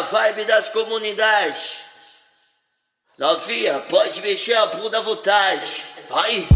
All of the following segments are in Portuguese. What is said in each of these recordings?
a vibe das comunidades. Novinha, pode mexer a bunda à vontade. Vai!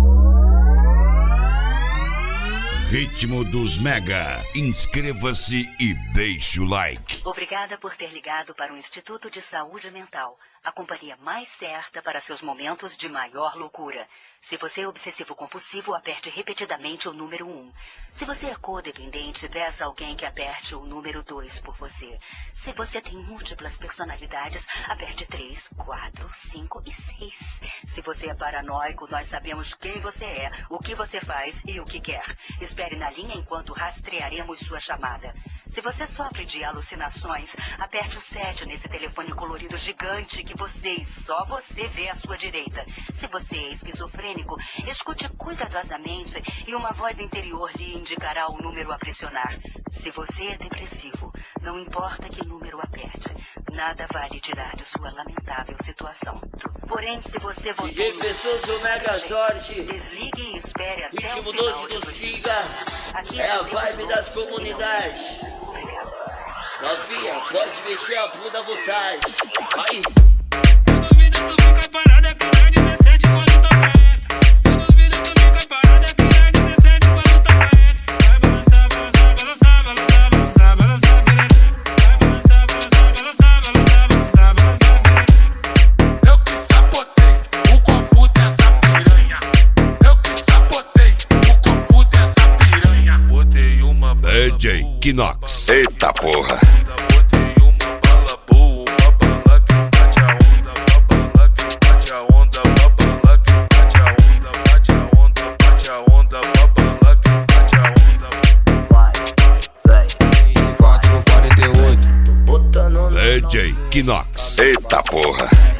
Ritmo dos Mega. Inscreva-se e deixe o like. Obrigada por ter ligado para o Instituto de Saúde Mental, a companhia mais certa para seus momentos de maior loucura. Se você é obsessivo compulsivo, aperte repetidamente o número 1. Se você é codependente, peça alguém que aperte o número 2 por você. Se você tem múltiplas personalidades, aperte 3, 4, 5 e 6. Se você é paranoico, nós sabemos quem você é, o que você faz e o que quer. Espere na linha enquanto rastrearemos sua chamada. Se você sofre de alucinações, aperte o 7 nesse telefone colorido gigante que você e só você vê à sua direita. Se você é esquizofrênico, escute cuidadosamente e uma voz interior lhe indicará o número a pressionar. Se você é depressivo, não importa que número aperte, nada vai lhe tirar de sua lamentável situação. Porém, se você voltou... DJ Pessoas o Mega Jorge. Desligue e espere até Ritmo o final 12 de do Siga. Aqui É a vibe das comunidades. Novinha, pode mexer a bunda à vontade. Vai! Eu duvido tu 48 Tô botando na DJ Kinox. Eita porra.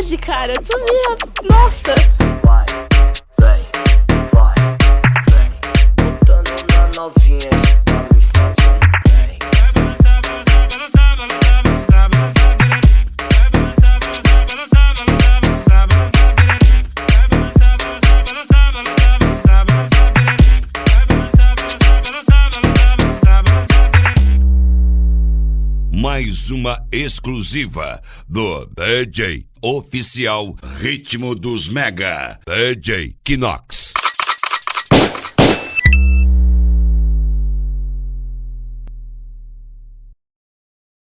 Me fode, cara. Tu me. Nossa! Vai, vai, vai, vai. Botando na novinha pra me fazer Mais uma exclusiva do DJ Oficial Ritmo dos Mega. DJ Kinox.